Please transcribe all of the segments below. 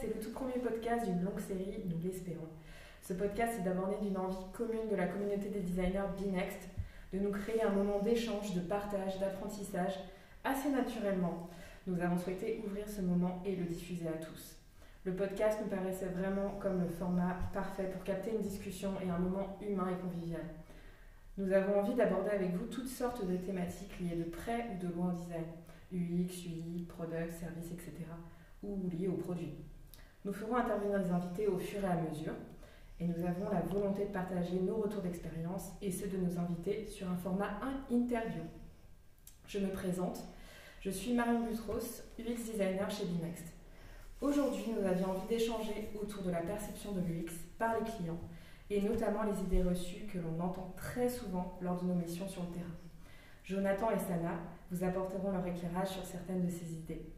C'est le tout premier podcast d'une longue série, nous l'espérons. Ce podcast est d'abord d'une envie commune de la communauté des designers BeNext de nous créer un moment d'échange, de partage, d'apprentissage assez naturellement. Nous avons souhaité ouvrir ce moment et le diffuser à tous. Le podcast nous paraissait vraiment comme le format parfait pour capter une discussion et un moment humain et convivial. Nous avons envie d'aborder avec vous toutes sortes de thématiques liées de près ou de loin au design, UX, UI, product, service, etc., ou liées aux produits. Nous ferons intervenir des invités au fur et à mesure, et nous avons la volonté de partager nos retours d'expérience et ceux de nos invités sur un format interview. Je me présente, je suis Marion Butros, UX designer chez Binext. Aujourd'hui, nous avions envie d'échanger autour de la perception de l'UX par les clients et notamment les idées reçues que l'on entend très souvent lors de nos missions sur le terrain. Jonathan et Sana vous apporteront leur éclairage sur certaines de ces idées.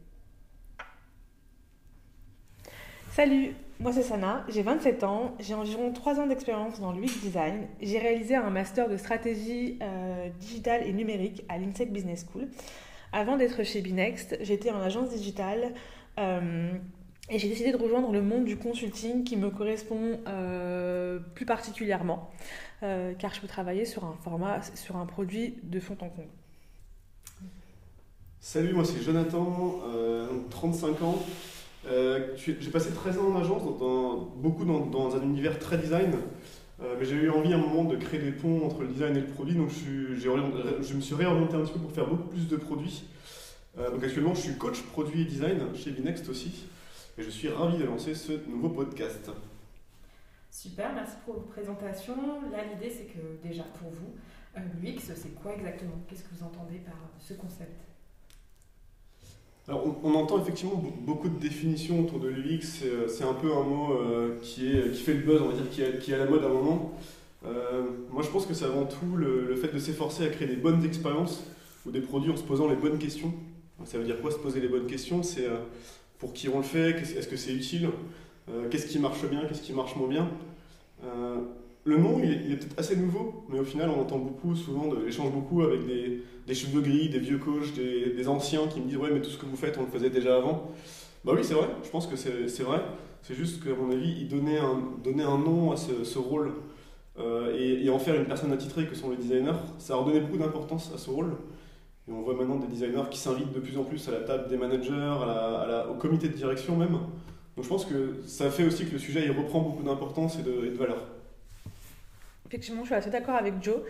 Salut, moi c'est Sana, j'ai 27 ans, j'ai environ 3 ans d'expérience dans l'UX design. J'ai réalisé un master de stratégie euh, digitale et numérique à l'INSEC Business School. Avant d'être chez Binext, j'étais en agence digitale euh, et j'ai décidé de rejoindre le monde du consulting qui me correspond euh, plus particulièrement car je peux travailler sur un format, sur un produit de fond en comble. Salut, moi c'est Jonathan, 35 ans. Euh, j'ai passé 13 ans en agence, beaucoup dans, un univers très design, euh, mais j'ai eu envie à un moment de créer des ponts entre le design et le produit, donc je, me suis réorienté un petit peu pour faire beaucoup plus de produits. Euh, donc actuellement, je suis coach produit et design chez Binext aussi, et je suis ravi de lancer ce nouveau podcast. Super, merci pour votre présentation. Là, l'idée, c'est que déjà pour vous, l'UX, c'est quoi exactement? Qu'est-ce que vous entendez par ce concept? On, entend effectivement beaucoup de définitions autour de l'UX. C'est un peu un mot euh, qui, fait le buzz, on va dire, qui est, à la mode à un moment. Euh, moi, je pense que c'est avant tout le, fait de s'efforcer à créer des bonnes expériences ou des produits en se posant les bonnes questions. Ça veut dire quoi se poser les bonnes questions? C'est euh, pour qui on le fait? Est-ce que c'est utile? Qu'est-ce qui marche bien? Qu'est-ce qui marche moins bien? Le nom, il est, peut-être assez nouveau, mais au final, on entend beaucoup, souvent, échange beaucoup avec des, des, cheveux gris, des vieux coachs, des, anciens qui me disent Ouais, mais tout ce que vous faites, on le faisait déjà avant. Bah oui, c'est vrai, je pense que c'est vrai. C'est juste qu'à mon avis, il donnait un, donner un nom à ce, rôle euh, et, en faire une personne attitrée que sont les designers, ça a redonné beaucoup d'importance à ce rôle. Et on voit maintenant des designers qui s'invitent de plus en plus à la table des managers, à la, au comité de direction même. Donc je pense que ça fait aussi que le sujet reprend beaucoup d'importance et de valeur. Effectivement, je suis assez d'accord avec Joe.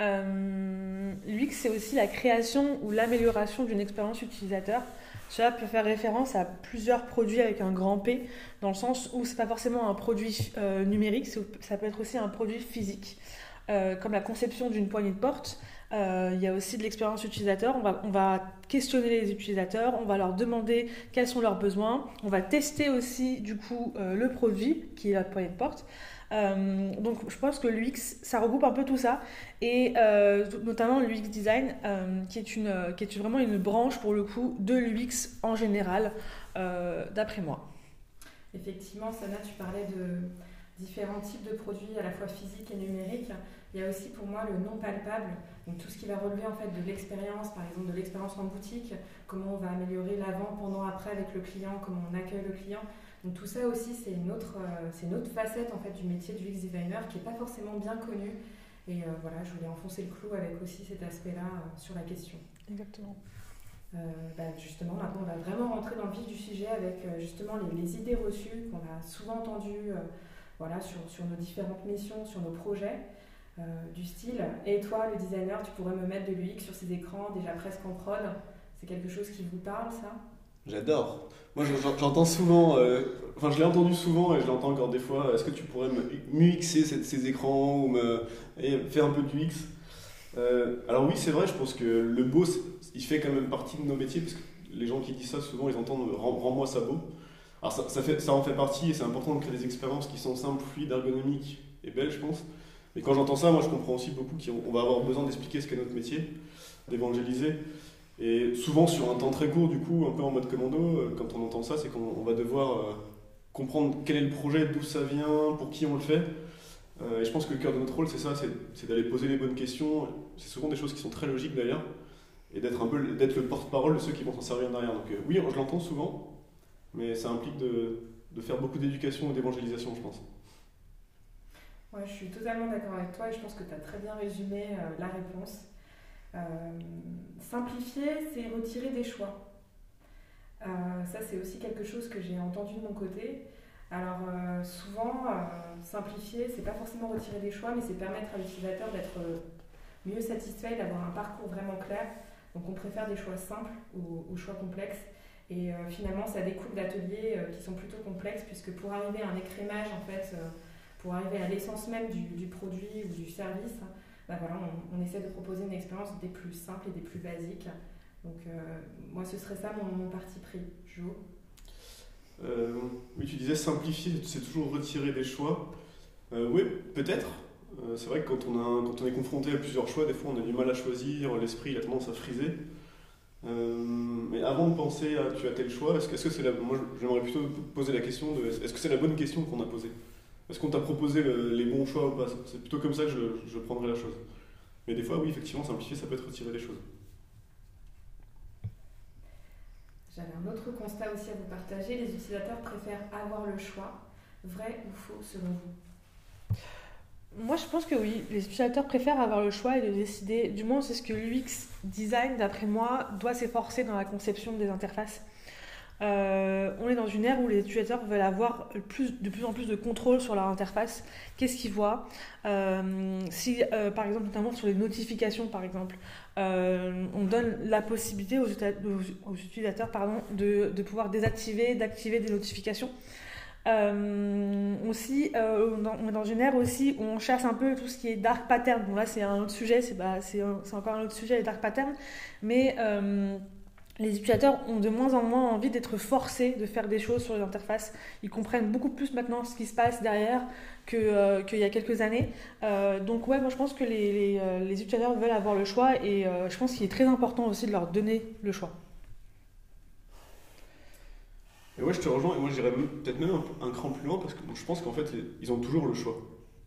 Euh, L'UX, c'est aussi la création ou l'amélioration d'une expérience utilisateur. Cela peut faire référence à plusieurs produits avec un grand P, dans le sens où c'est pas forcément un produit euh, numérique, ça peut être aussi un produit physique, euh, comme la conception d'une poignée de porte. Il y a aussi de l'expérience utilisateur. On va, on va questionner les utilisateurs, on va leur demander quels sont leurs besoins. On va tester aussi du coup le produit qui est la poignée de porte. Euh, donc je pense que l'UX, ça regroupe un peu tout ça, et euh, notamment l'UX design, euh, qui, est une, qui est vraiment une branche pour le coup de l'UX en général, d'après moi. Effectivement, Sana, tu parlais de différents types de produits à la fois physiques et numériques. Il y a aussi pour moi le non palpable, donc tout ce qui va relever en fait de l'expérience, par exemple de l'expérience en boutique, comment on va améliorer l'avant, pendant, après avec le client, comment on accueille le client. Donc tout ça aussi, c'est une, autre, euh, c'est une autre facette en fait, du métier du UX designer qui n'est pas forcément bien connue. Et euh, voilà, je voulais enfoncer le clou avec aussi cet aspect-là euh, sur la question. Exactement. Bah, justement, maintenant, on va vraiment rentrer dans le vif du sujet avec justement les, idées reçues qu'on a souvent entendues voilà, sur, sur, nos différentes missions, sur nos projets. du style, et toi, le designer, tu pourrais me mettre de l'UX sur ces écrans, déjà presque en prod? C'est quelque chose qui vous parle, ça? J'adore. Moi, j'entends souvent, euh, enfin, je l'ai entendu souvent et je l'entends encore des fois. Est-ce que tu pourrais me mixer ces écrans ou me faire un peu de UX euh, Alors oui, c'est vrai. Je pense que le beau, il fait quand même partie de nos métiers parce que les gens qui disent ça souvent, ils entendent rends-moi ça beau. Alors ça, ça en fait partie et c'est important de créer des expériences qui sont simples, fluides, ergonomiques et belles, je pense. Mais quand j'entends ça, moi, je comprends aussi beaucoup qu'on va avoir besoin d'expliquer ce qu'est notre métier, d'évangéliser. Et souvent sur un temps très court, du coup, un peu en mode commando, euh, quand on entend ça, c'est qu'on va devoir euh, comprendre quel est le projet, d'où ça vient, pour qui on le fait. Euh, et je pense que le cœur de notre rôle, c'est ça, c'est d'aller poser les bonnes questions. C'est souvent des choses qui sont très logiques d'ailleurs, et d'être un peu d'être le porte-parole de ceux qui vont s'en servir derrière. Donc oui, je l'entends souvent. mais ça implique de, faire beaucoup d'éducation et d'évangélisation, je pense. Ouais, je suis totalement d'accord avec toi et je pense que tu as très bien résumé la réponse. Euh, simplifier, c'est retirer des choix. Euh, ça, c'est aussi quelque chose que j'ai entendu de mon côté. Alors, souvent, simplifier, c'est pas forcément retirer des choix, mais c'est permettre à l'utilisateur d'être mieux satisfait, d'avoir un parcours vraiment clair. Donc, on préfère des choix simples aux, choix complexes. Et finalement, ça découle d'ateliers qui sont plutôt complexes, puisque pour arriver à un écrémage, en fait, pour arriver à l'essence même du, produit ou du service, bah on, essaie de proposer une expérience des plus simples et des plus basiques. Donc euh, moi, ce serait ça mon, parti pris. Jo euh, Oui, tu disais simplifier, c'est toujours retirer des choix. Euh, oui, peut-être. c'est vrai que quand on, est confronté à plusieurs choix, des fois on a du mal à choisir, l'esprit a tendance à friser. mais avant de penser à tu as tel choix. Moi, j'aimerais plutôt poser la question de est-ce que c'est la bonne question qu'on a posée? Est-ce qu'on t'a proposé les bons choix ou pas C'est plutôt comme ça que je, je prendrais la chose. Mais des fois, oui, effectivement, simplifier, ça peut être retirer des choses. J'avais un autre constat aussi à vous partager. Les utilisateurs préfèrent avoir le choix. Vrai ou faux selon vous? Moi, je pense que oui. Les utilisateurs préfèrent avoir le choix et de décider. Du moins, c'est ce que l'UX design, d'après moi, doit s'efforcer dans la conception des interfaces. Euh, on est dans une ère où les utilisateurs veulent avoir de plus en plus de contrôle sur leur interface. Qu'est-ce qu'ils voient? Euh, Si, euh, par exemple, notamment sur les notifications, par exemple, on donne la possibilité aux, utilisateurs de, pouvoir désactiver, d'activer des notifications. aussi, on est dans une ère aussi où on chasse un peu tout ce qui est dark pattern. Bon c'est un autre sujet, c'est encore un autre sujet, les dark patterns. Mais les utilisateurs ont de moins en moins envie d'être forcés de faire des choses sur les interfaces. Ils comprennent beaucoup plus maintenant ce qui se passe derrière euh, qu'il y a quelques années. Euh, donc ouais, moi je pense que les, euh, les, utilisateurs veulent avoir le choix et je pense qu'il est très important aussi de leur donner le choix. Et ouais, je te rejoins et moi j'irais peut-être même un, cran plus loin parce que je pense qu'en fait ils ont toujours le choix.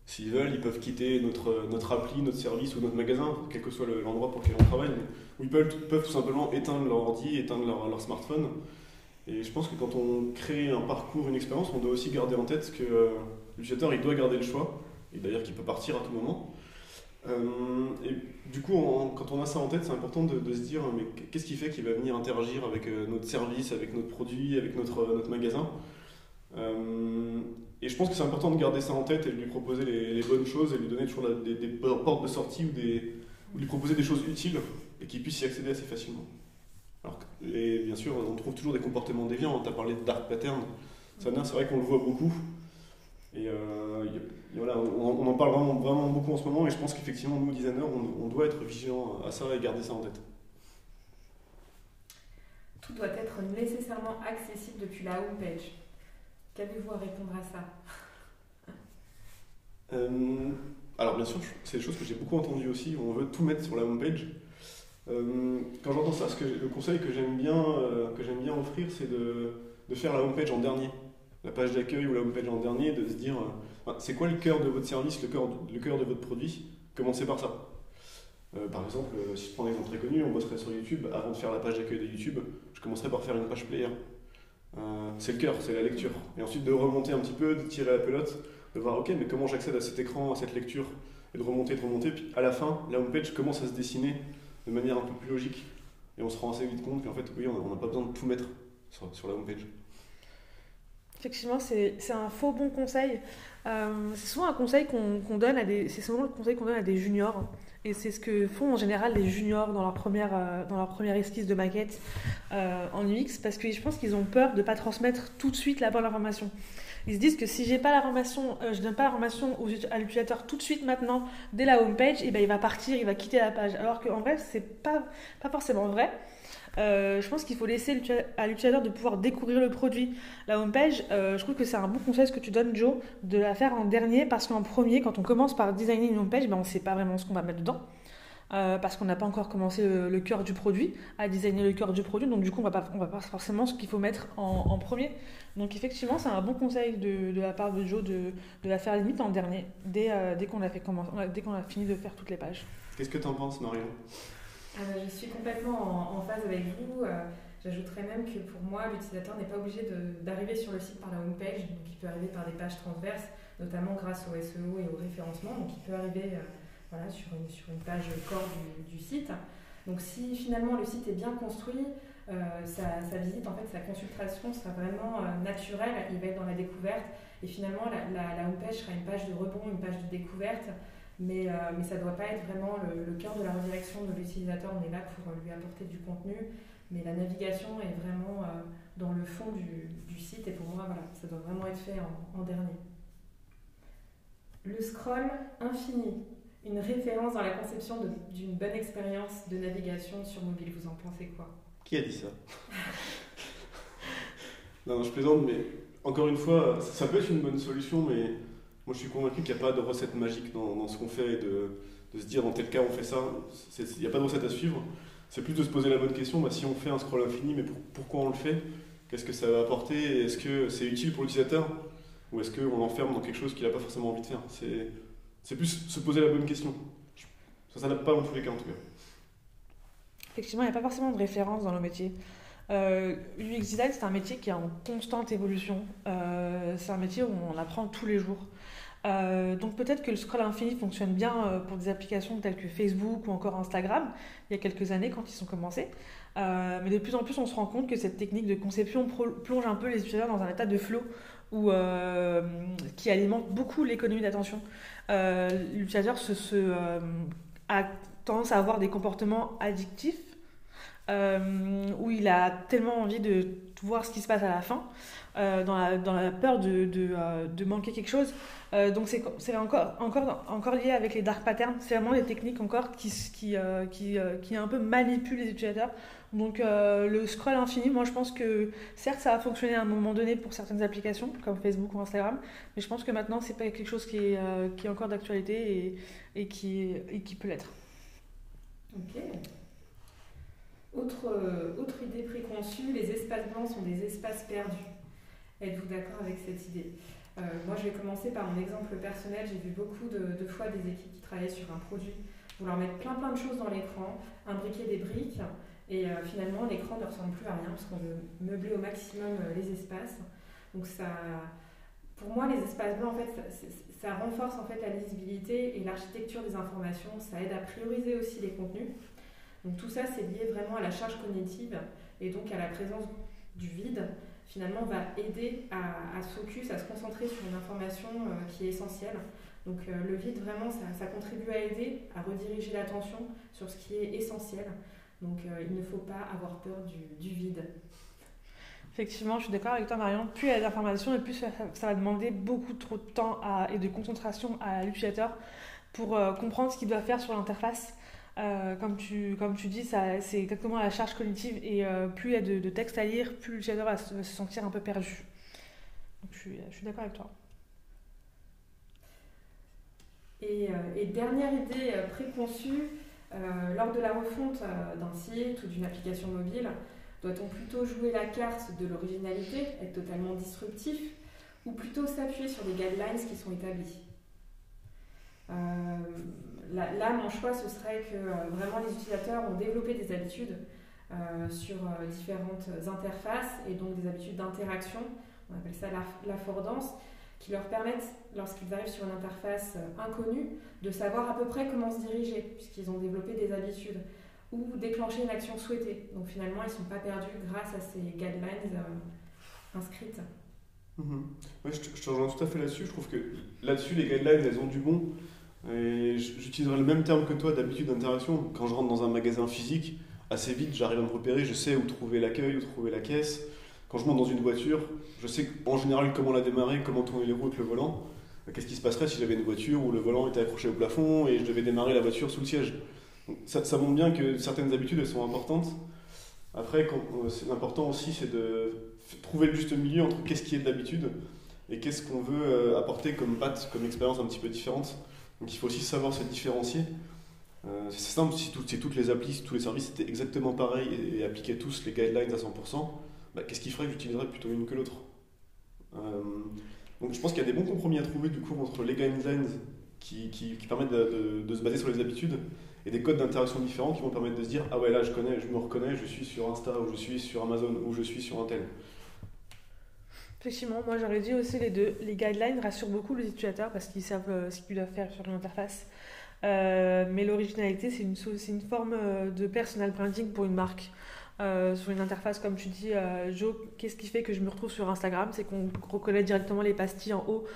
S'ils veulent, ils peuvent quitter notre, notre appli, notre service ou notre magasin, quel que soit l'endroit pour lequel on travaille, ou ils peuvent, peuvent, tout simplement éteindre leur ordi, éteindre leur, smartphone. Et je pense que quand on crée un parcours, une expérience, on doit aussi garder en tête que euh, l'utilisateur il doit garder le choix, et d'ailleurs qu'il peut partir à tout moment. Euh, et du coup, quand on a ça en tête, c'est important de, se dire mais qu'est-ce qui fait qu'il va venir interagir avec euh, notre service, avec notre produit, avec notre, notre magasin? Et je pense que c'est important de garder ça en tête et de lui proposer les, bonnes choses et lui donner toujours des, portes de sortie ou, lui proposer des choses utiles et qu'il puisse y accéder assez facilement. Alors, bien sûr, on trouve toujours des comportements déviants. Tu as parlé de dark pattern. Ça c'est vrai qu'on le voit beaucoup. Et, euh, voilà, on, en parle vraiment, vraiment beaucoup en ce moment et je pense qu'effectivement, nous, designers, on, on doit être vigilants à ça et garder ça en tête. Tout doit être nécessairement accessible depuis la home page. Qu'avez-vous à répondre à ça? Euh, Alors bien sûr, c'est des choses que j'ai beaucoup entendues aussi. On veut tout mettre sur la homepage. Euh, quand j'entends ça, le conseil que j'aime bien, euh, bien offrir, c'est de, de, faire la homepage en dernier. La page d'accueil ou la homepage en dernier, de se dire c'est quoi le cœur de votre service, le cœur, le cœur de votre produit? Commencez par ça. par exemple, si je prends un exemple très connu, on bosserait sur YouTube. Avant de faire la page d'accueil de YouTube, je commencerai par faire une page player. Euh, c'est le cœur, c'est la lecture. Et ensuite de remonter un petit peu, de tirer la pelote, de voir ok, mais comment j'accède à cet écran, à cette lecture, et de remonter, de remonter. Puis à la fin, la homepage commence à se dessiner de manière un peu plus logique. Et on se rend assez vite compte qu'en fait, oui, on n'a pas besoin de tout mettre sur, la homepage. Effectivement, c'est un faux bon conseil. Euh, c'est souvent un conseil qu'on donne à c'est souvent le conseil qu'on donne à des juniors. Et c'est ce que font en général les juniors dans leur première, euh, dans leur première esquisse de maquette euh, en UX, parce que je pense qu'ils ont peur de ne pas transmettre tout de suite la bonne information. Ils se disent que si j'ai pas l'information, je donne pas l'information à l'utilisateur tout de suite maintenant dès la home page, et eh ben il va partir, il va quitter la page. Alors qu'en vrai, c'est pas pas forcément vrai. Euh, je pense qu'il faut laisser à l'utilisateur de pouvoir découvrir le produit. La homepage, euh, je trouve que c'est un bon conseil ce que tu donnes, Joe, de la faire en dernier parce qu'en premier, quand on commence par designer une homepage, ben, on ne sait pas vraiment ce qu'on va mettre dedans. Euh, parce qu'on n'a pas encore commencé le, cœur du produit, à designer le cœur du produit, donc du coup on on va pas forcément ce qu'il faut mettre en, premier. Donc effectivement c'est un bon conseil de, la part de Joe de, la faire limite en dernier, dès, dès qu'on a, fait dès qu'on a fini de faire toutes les pages. Qu'est-ce que tu en penses Marion? Je suis complètement en, phase avec vous. Euh, J'ajouterais même que pour moi, l'utilisateur n'est pas obligé d'arriver sur le site par la home page, donc il peut arriver par des pages transverses, notamment grâce au SEO et au référencement, donc il peut arriver euh, voilà, sur, une, sur une page corps du, site. Donc si finalement le site est bien construit, euh, sa, visite, en fait, sa consultation sera vraiment naturelle, il va être dans la découverte, et finalement la, la home page sera une page de rebond, une page de découverte, mais, mais ça ne doit pas être vraiment le, cœur de la redirection de l'utilisateur, on est là pour lui apporter du contenu. Mais la navigation est vraiment euh, dans le fond du, du, site. Et pour moi, voilà, ça doit vraiment être fait en, dernier. Le scroll infini, une référence dans la conception d'une bonne expérience de navigation sur mobile. Vous en pensez quoi? Qui a dit ça? Non, je plaisante, mais encore une fois, ça peut être une bonne solution, mais moi je suis convaincu qu'il n'y a pas de recette magique dans, ce qu'on fait et de, se dire dans tel cas on fait ça. Il n'y a pas de recette à suivre c'est plus de se poser la bonne question, bah, si on fait un scroll infini, mais pourquoi on le fait? Qu'est-ce que ça va apporter? Est-ce que c'est utile pour l'utilisateur? Ou est-ce qu'on l'enferme dans quelque chose qu'il n'a pas forcément envie de faire? C'est plus se poser la bonne question. Ça s'adapte pas dans tous les cas en tout cas. Effectivement, il n'y a pas forcément de référence dans le métier. Euh, UX design, c'est un métier qui est en constante évolution. Euh, c'est un métier où on apprend tous les jours. Euh, donc peut-être que le scroll infini fonctionne bien euh, pour des applications telles que Facebook ou encore Instagram, il y a quelques années quand ils ont commencé. Euh, mais de plus en plus, on se rend compte que cette technique de conception plonge un peu les utilisateurs dans un état de flow où, qui alimente beaucoup l'économie d'attention. L'utilisateur a tendance à avoir des comportements addictifs où il a tellement envie de voir ce qui se passe à la fin, dans, la, dans, la, peur de, de manquer quelque chose. Euh, donc c'est encore, lié avec les dark patterns. C'est vraiment des techniques encore qui, euh, euh, un peu manipulent les utilisateurs. Donc le scroll infini, moi je pense que certes ça a fonctionné à un moment donné pour certaines applications comme Facebook ou Instagram, mais je pense que maintenant c'est pas quelque chose qui est, encore d'actualité et, et, qui, et qui peut l'être. Ok. Autre, autre idée préconçue, les espaces blancs sont des espaces perdus. Êtes-vous d'accord avec cette idée? Euh, moi, je vais commencer par mon exemple personnel. J'ai vu beaucoup de, fois des équipes qui travaillaient sur un produit vouloir mettre plein plein de choses dans l'écran, imbriquer des briques, et euh, finalement l'écran ne ressemble plus à rien parce qu'on veut meubler au maximum euh, les espaces. Donc ça, pour moi, les espaces blancs, en fait, ça, renforce en fait la lisibilité et l'architecture des informations. Ça aide à prioriser aussi les contenus. Donc tout ça, c'est lié vraiment à la charge cognitive et donc à la présence du vide finalement va aider à, à, focus, à se concentrer sur une information euh, qui est essentielle. Donc euh, le vide, vraiment, ça, contribue à aider à rediriger l'attention sur ce qui est essentiel. Donc euh, il ne faut pas avoir peur du, vide. Effectivement, je suis d'accord avec toi, Marion. Plus il y a d'informations plus ça, va demander beaucoup trop de temps et de concentration à l'utilisateur pour comprendre ce qu'il doit faire sur l'interface. Euh, comme, tu, comme tu dis, c'est exactement la charge cognitive et euh, plus il y a de, de texte à lire, plus l'utilisateur va, va, se sentir un peu perdu. Je suis, d'accord avec toi. Et, euh, dernière idée préconçue, lors de la refonte d'un site ou d'une application mobile, doit-on plutôt jouer la carte de l'originalité, être totalement disruptif, ou plutôt s'appuyer sur des guidelines qui sont établis là, là, mon choix, ce serait que euh, vraiment les utilisateurs ont développé des habitudes euh, sur euh, différentes interfaces et donc des habitudes d'interaction, on appelle ça l'affordance, qui leur permettent, lorsqu'ils arrivent sur une interface inconnue, de savoir à peu près comment se diriger, puisqu'ils ont développé des habitudes, ou déclencher une action souhaitée. Donc finalement, ils ne sont pas perdus grâce à ces guidelines inscrites. Te, je te rejoins tout à fait là-dessus. Je trouve que là-dessus, les guidelines, elles ont du bon. J'utiliserai le même terme que toi d'habitude d'interaction. Quand je rentre dans un magasin physique, assez vite j'arrive à me repérer, je sais où trouver l'accueil, où trouver la caisse. Quand je monte dans une voiture, je sais en général comment la démarrer, comment tourner les roues avec le volant. Qu'est-ce qui se passerait si j'avais une voiture où le volant était accroché au plafond et je devais démarrer la voiture sous le siège? Ça, ça, montre bien que certaines habitudes sont importantes. Après, euh, l'important aussi c'est de trouver le juste milieu entre qu'est-ce qui est d'habitude et qu'est-ce qu'on veut euh, apporter comme patte, comme expérience un petit peu différente. Donc il faut aussi savoir se différencier. Euh, c'est simple, si, tout, si, toutes les applis, tous les services étaient exactement pareils et, appliquaient tous les guidelines à 100%, bah, qu'est-ce qui ferait que j'utiliserais plutôt une que l'autre euh, Donc je pense qu'il y a des bons compromis à trouver du coup entre les guidelines qui, qui, permettent de, de, se baser sur les habitudes et des codes d'interaction différents qui vont permettre de se dire ah ouais là je connais, je me reconnais, je suis sur Insta ou je suis sur Amazon ou je suis sur un tel. Effectivement, moi j'aurais dit aussi les deux. Les guidelines rassurent beaucoup les utilisateurs parce qu'ils savent euh, ce qu'ils doivent faire sur l'interface. Euh, mais l'originalité, c'est une, forme euh, de personal branding pour une marque. Euh, sur une interface, comme tu dis, Joe, qu'est-ce qui fait que je me retrouve sur Instagram? C'est qu'on reconnaît directement les pastilles en haut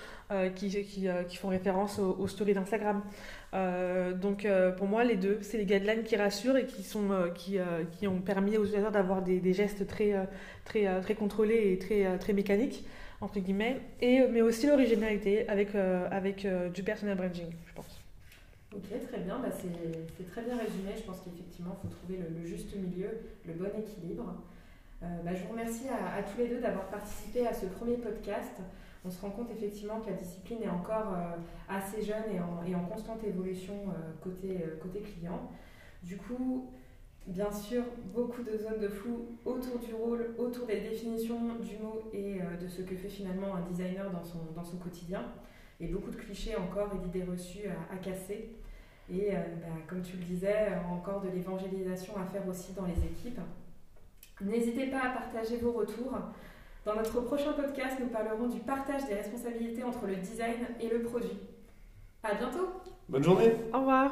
qui, font référence aux, stories d'Instagram. Donc pour moi, les deux, c'est les guidelines qui rassurent et qui, sont, qui, qui ont permis aux utilisateurs d'avoir des, gestes très, très, très contrôlés et très, très mécaniques, entre guillemets, et, mais aussi l'originalité avec, avec du personal branding, je pense. Ok, très bien, bah, c'est très bien résumé. Je pense qu'effectivement, il faut trouver le, juste milieu, le bon équilibre. Euh, bah, je vous remercie à, tous les deux d'avoir participé à ce premier podcast. On se rend compte effectivement que la discipline est encore euh, assez jeune et en, constante évolution euh, côté, côté client. Du coup, bien sûr, beaucoup de zones de flou autour du rôle, autour des définitions du mot et de ce que fait finalement un designer dans son, quotidien. Et beaucoup de clichés encore et d'idées reçues à casser. Et euh, bah, comme tu le disais, encore de l'évangélisation à faire aussi dans les équipes. N'hésitez pas à partager vos retours. Dans notre prochain podcast, nous parlerons du partage des responsabilités entre le design et le produit. À bientôt. Bonne journée. Au revoir.